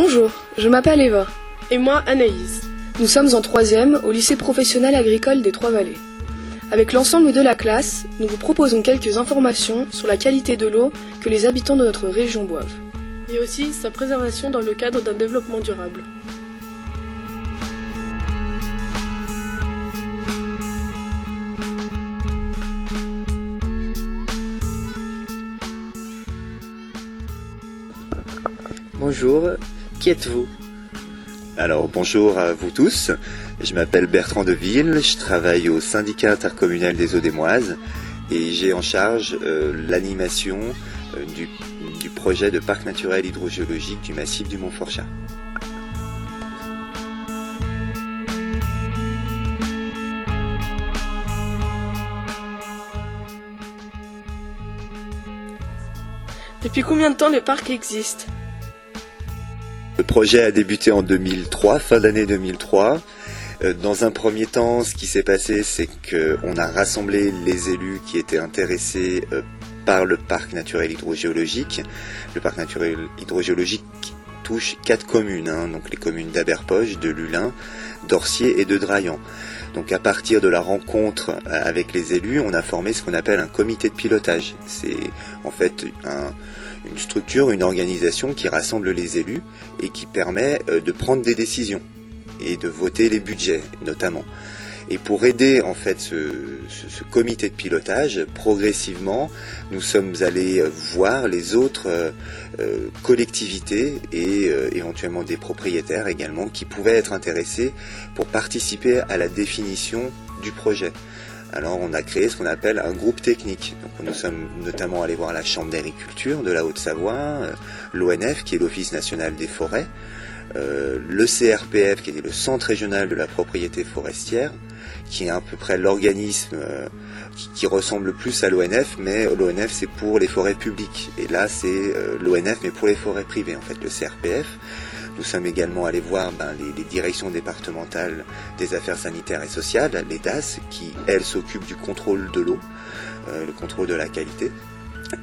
Bonjour, je m'appelle Eva. Et moi, Anaïs. Nous sommes en troisième au lycée professionnel agricole des Trois-Vallées. Avec l'ensemble de la classe, nous vous proposons quelques informations sur la qualité de l'eau que les habitants de notre région boivent. Et aussi sa préservation dans le cadre d'un développement durable. Bonjour, qui êtes-vous Alors bonjour à vous tous, je m'appelle Bertrand Deville, je travaille au syndicat intercommunal des eaux des Moises et j'ai en charge euh, l'animation euh, du, du projet de parc naturel hydrogéologique du massif du Mont-Forchat. Depuis combien de temps le parc existe? Le projet a débuté en 2003, fin d'année 2003. Euh, Dans un premier temps, ce qui s'est passé, c'est qu'on a rassemblé les élus qui étaient intéressés euh, par le parc naturel hydrogéologique. Le parc naturel hydrogéologique touche quatre communes, hein, donc les communes d'Aberpoche, de Lulin, d'Orcier et de Draillan. Donc à partir de la rencontre euh, avec les élus, on a formé ce qu'on appelle un comité de pilotage. C'est en fait un- une structure, une organisation qui rassemble les élus et qui permet euh, de prendre des décisions et de voter les budgets notamment. Et pour aider en fait ce, comité de pilotage, progressivement, nous sommes allés euh, voir les autres euh, collectivités et éventuellement des propriétaires également qui pouvaient être intéressés pour participer à la définition du projet. Alors on a créé ce qu'on appelle un groupe technique. Donc nous sommes notamment allés voir la Chambre d'agriculture de la Haute-Savoie, euh, l'ONF qui est l'Office national des forêts, euh, le CRPF qui est le Centre régional de la propriété forestière, qui est à peu près l'organisme euh, qui, ressemble plus à l'ONF, mais l'ONF c'est pour les forêts publiques. Et là c'est l'ONF mais pour les forêts privées en fait, le CRPF. Nous sommes également allés voir ben, les, directions départementales des affaires sanitaires et sociales, les DAS, qui elles s'occupent du contrôle de l'eau, euh, le contrôle de la qualité.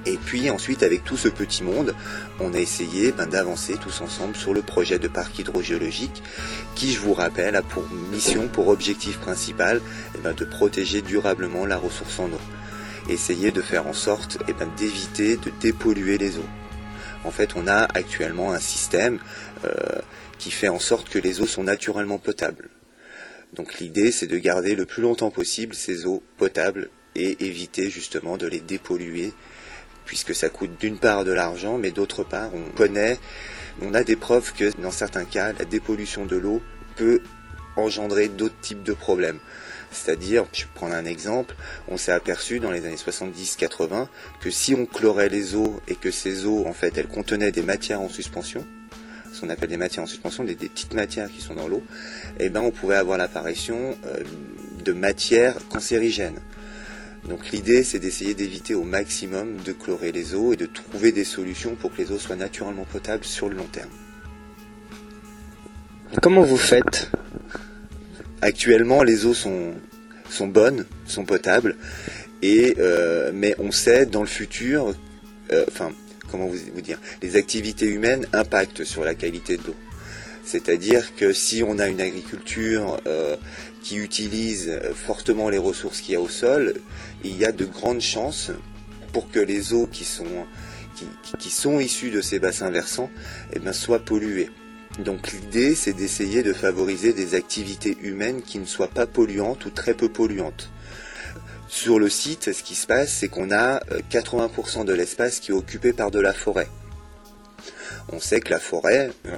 Et puis ensuite, avec tout ce petit monde, on a essayé ben, d'avancer tous ensemble sur le projet de parc hydrogéologique, qui, je vous rappelle, a pour mission, pour objectif principal, eh ben, de protéger durablement la ressource en eau. Essayer de faire en sorte eh d'éviter de dépolluer les eaux. En fait, on a actuellement un système euh, qui fait en sorte que les eaux sont naturellement potables. Donc l'idée, c'est de garder le plus longtemps possible ces eaux potables et éviter justement de les dépolluer, puisque ça coûte d'une part de l'argent, mais d'autre part, on connaît, on a des preuves que dans certains cas, la dépollution de l'eau peut engendrer d'autres types de problèmes. C'est-à-dire, je vais prendre un exemple, on s'est aperçu dans les années 70-80 que si on chlorait les eaux et que ces eaux, en fait, elles contenaient des matières en suspension, ce qu'on appelle des matières en suspension, des, petites matières qui sont dans l'eau, eh ben on pouvait avoir l'apparition euh, de matières cancérigènes. Donc l'idée c'est d'essayer d'éviter au maximum de chlorer les eaux et de trouver des solutions pour que les eaux soient naturellement potables sur le long terme. Comment vous faites Actuellement les eaux sont, bonnes, sont potables, et, euh, mais on sait dans le futur, euh, enfin comment vous, dire, les activités humaines impactent sur la qualité de l'eau. C'est-à-dire que si on a une agriculture euh, qui utilise fortement les ressources qu'il y a au sol, il y a de grandes chances pour que les eaux qui sont issues de ces bassins versants eh ben, soient polluées. Donc l'idée, c'est d'essayer de favoriser des activités humaines qui ne soient pas polluantes ou très peu polluantes. Sur le site, ce qui se passe, c'est qu'on a euh, 80% de l'espace qui est occupé par de la forêt. On sait que la forêt, euh,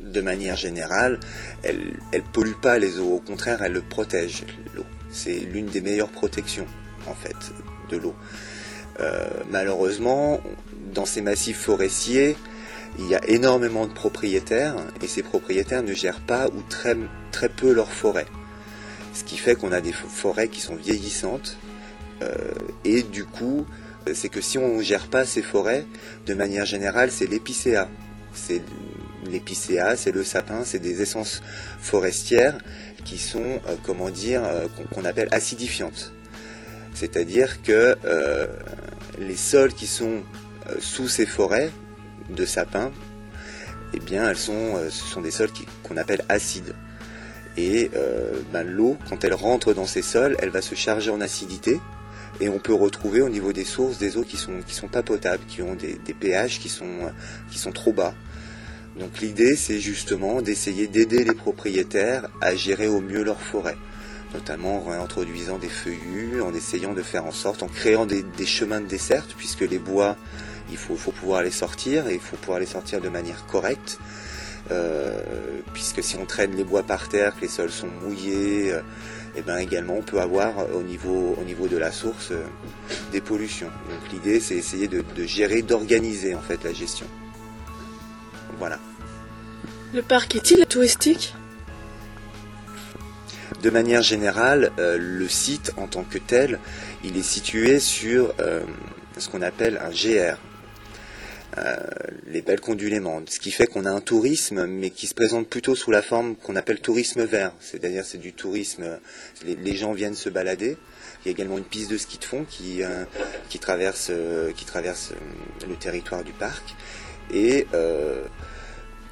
de manière générale, elle, elle pollue pas les eaux. Au contraire, elle le protège l'eau. C'est l'une des meilleures protections, en fait, de l'eau. Euh, malheureusement, dans ces massifs forestiers, il y a énormément de propriétaires et ces propriétaires ne gèrent pas ou très, très peu leur forêt. Ce qui fait qu'on a des fo- forêts qui sont vieillissantes euh, et du coup, c'est que si on ne gère pas ces forêts, de manière générale, c'est l'épicéa. C'est l'épicéa, c'est le sapin, c'est des essences forestières qui sont, euh, comment dire, euh, qu'on appelle acidifiantes. C'est-à-dire que euh, les sols qui sont sous ces forêts de sapins eh bien, elles sont, ce sont des sols qu'on appelle acides. Et ben, l'eau, quand elle rentre dans ces sols, elle va se charger en acidité. Et on peut retrouver au niveau des sources des eaux qui sont, qui sont pas potables, qui ont des, des pH qui sont, qui sont trop bas. Donc l'idée, c'est justement d'essayer d'aider les propriétaires à gérer au mieux leur forêt, notamment en introduisant des feuillus, en essayant de faire en sorte, en créant des, chemins de desserte, puisque les bois, il faut, pouvoir les sortir, et il faut pouvoir les sortir de manière correcte, euh, puisque si on traîne les bois par terre, que les sols sont mouillés, et euh, eh ben également on peut avoir au niveau, au niveau de la source euh, des pollutions. Donc l'idée, c'est essayer de, de gérer, d'organiser en fait la gestion. Voilà. Le parc est-il touristique? De manière générale, euh, le site en tant que tel, il est situé sur euh, ce qu'on appelle un GR, euh, les balcons du Léman. Ce qui fait qu'on a un tourisme, mais qui se présente plutôt sous la forme qu'on appelle tourisme vert. C'est-à-dire c'est du tourisme, les, gens viennent se balader. Il y a également une piste de ski de fond qui, traverse, qui traverse le territoire du parc. Et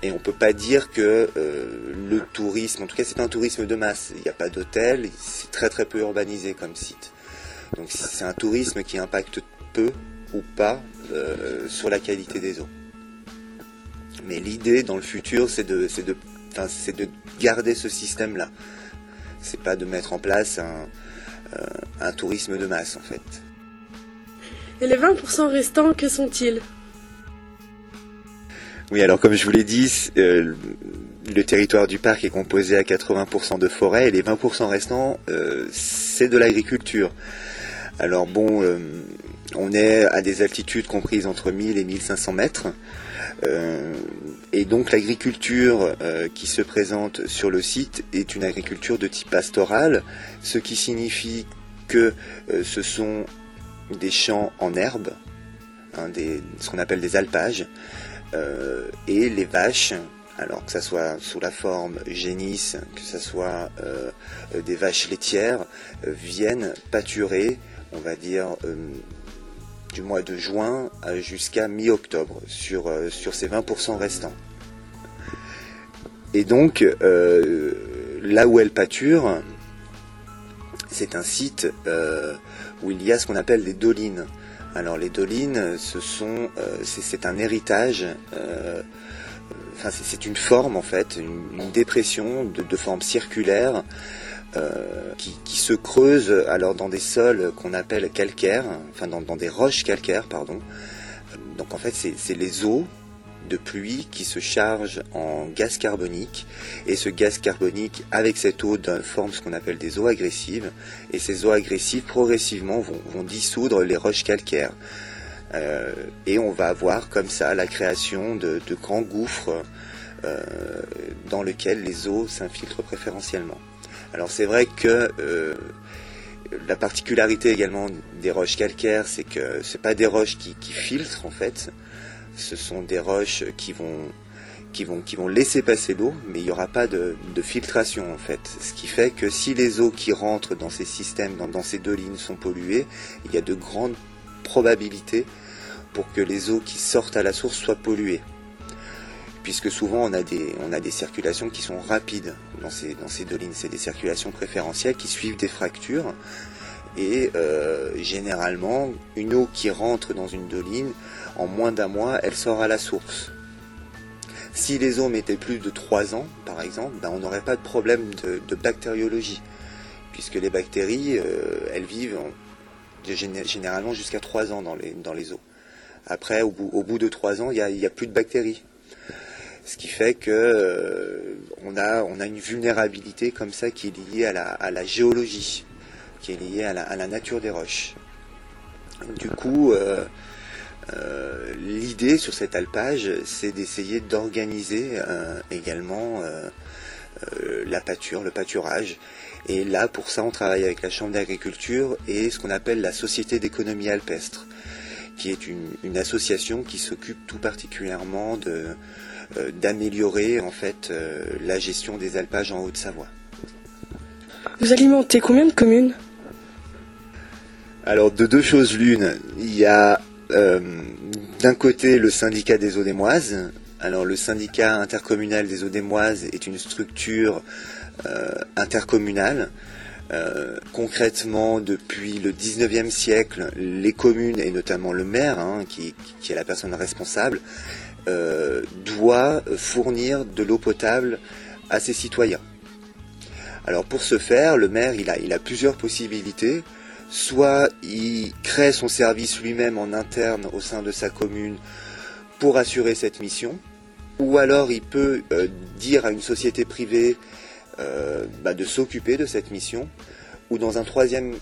et on peut pas dire que euh, le tourisme, en tout cas c'est un tourisme de masse. Il n'y a pas d'hôtel, c'est très très peu urbanisé comme site. Donc c'est un tourisme qui impacte peu ou pas euh, sur la qualité des eaux. Mais l'idée dans le futur, c'est de, garder ce système-là. C'est pas de mettre en place un, euh, un tourisme de masse en fait. Et les 20% restants, que sont-ils? Oui, alors comme je vous l'ai dit, euh, le territoire du parc est composé à 80% de forêt et les 20% restants, euh, c'est de l'agriculture. Alors bon, on est à des altitudes comprises entre 1000 et 1500 mètres. et donc l'agriculture qui se présente sur le site est une agriculture de type pastoral, ce qui signifie que ce sont des champs en herbe, hein, ce qu'on appelle des alpages, euh, et les vaches, alors que ça soit sous la forme génisse, que ce soit euh, des vaches laitières, euh, viennent pâturer, on va dire, du mois de juin jusqu'à mi-octobre sur, sur ces 20% restants. Et donc, là où elles pâturent, c'est un site où il y a ce qu'on appelle des dolines. Alors les dolines, ce sont, euh, c'est un héritage. Euh, enfin, c'est une forme en fait, une, dépression de, forme circulaire euh, qui, se creuse alors dans des sols qu'on appelle calcaires, enfin dans, dans, des roches calcaires, pardon. Donc en fait, c'est les eaux de pluie qui se charge en gaz carbonique et ce gaz carbonique avec cette eau forme ce qu'on appelle des eaux agressives et ces eaux agressives progressivement vont, dissoudre les roches calcaires euh, et on va avoir comme ça la création de, grands gouffres euh, dans lesquels les eaux s'infiltrent préférentiellement. Alors c'est vrai que euh, la particularité également des roches calcaires, c'est que c'est pas des roches qui, filtrent en fait, ce sont des roches qui vont, laisser passer l'eau, mais il n'y aura pas de, filtration en fait. Ce qui fait que si les eaux qui rentrent dans ces systèmes, dans, ces deux lignes sont polluées, il y a de grandes probabilités pour que les eaux qui sortent à la source soient polluées. Puisque souvent on a des, circulations qui sont rapides dans ces, dans deux lignes. C'est des circulations préférentielles qui suivent des fractures. Et euh, généralement, une eau qui rentre dans une doline en moins d'un mois, elle sort à la source. Si les eaux mettaient plus de 3 ans, par exemple, ben, on n'aurait pas de problème de, bactériologie, puisque les bactéries, euh, elles vivent généralement jusqu'à 3 ans dans les, dans les eaux. Après, au bout, de 3 ans, il n'y a, plus de bactéries. Ce qui fait que euh, on, a, on a une vulnérabilité comme ça qui est liée à la, à la géologie, qui est liée à la, à la, nature des roches. Du coup, euh, euh, l'idée sur cet alpage, c'est d'essayer d'organiser euh, également euh, la pâture, le pâturage. Et là, pour ça, on travaille avec la Chambre d'agriculture et ce qu'on appelle la Société d'économie alpestre, qui est une, association qui s'occupe tout particulièrement de d'améliorer en fait la gestion des alpages en Haute-Savoie. Vous alimentez combien de communes? Alors de deux choses l'une, il y a euh, d'un côté le syndicat des eaux des Moises, Alors le syndicat intercommunal des eaux des Moises est une structure euh, intercommunale. Euh, concrètement, depuis le 19e siècle, les communes, et notamment le maire, hein, qui, qui, est la personne responsable, euh, doit fournir de l'eau potable à ses citoyens. Alors pour ce faire, le maire, il a, plusieurs possibilités. Soit il crée son service lui-même en interne au sein de sa commune pour assurer cette mission, ou alors il peut euh, dire à une société privée euh, bah, de s'occuper de cette mission, ou dans un troisième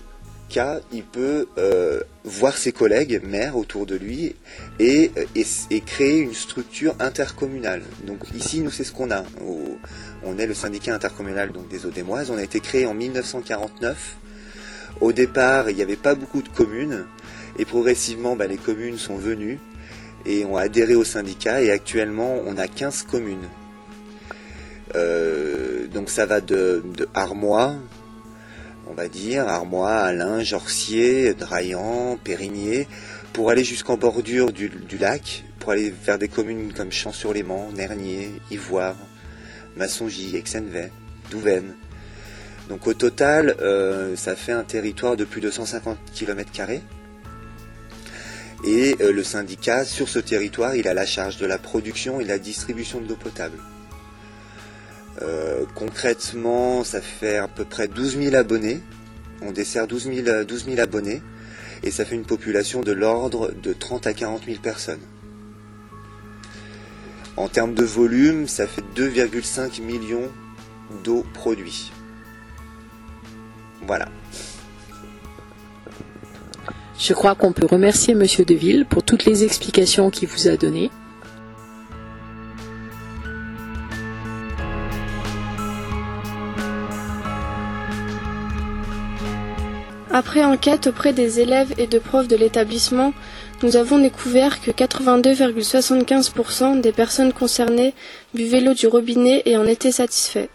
il peut euh, voir ses collègues maires autour de lui et, et, créer une structure intercommunale. Donc ici, nous, c'est ce qu'on a. on est le syndicat intercommunal donc, des Eaux-des-Moises. On a été créé en 1949. Au départ, il n'y avait pas beaucoup de communes. Et progressivement, bah, les communes sont venues et ont adhéré au syndicat. Et actuellement, on a 15 communes. Euh, donc ça va de, de Armois, on va dire, Armois, Alain, Jorcier, Draillan, Périgné, pour aller jusqu'en bordure du, lac, pour aller vers des communes comme Champs-sur-Léman, Nernier, Ivoire, Massongy, Exenvey, Douvaine. Donc au total, euh, ça fait un territoire de plus de 150 km. Et euh, le syndicat, sur ce territoire, il a la charge de la production et la distribution de l'eau potable. Euh, concrètement, ça fait à peu près 12 000 abonnés. On dessert 12 000, abonnés et ça fait une population de l'ordre de 30 à 40 000 personnes. En termes de volume, ça fait 2,5 millions d'eau produits. Voilà. Je crois qu'on peut remercier Monsieur Deville pour toutes les explications qu'il vous a données. Après enquête auprès des élèves et de profs de l'établissement, nous avons découvert que 82,75% des personnes concernées buvaient l'eau du robinet et en étaient satisfaits.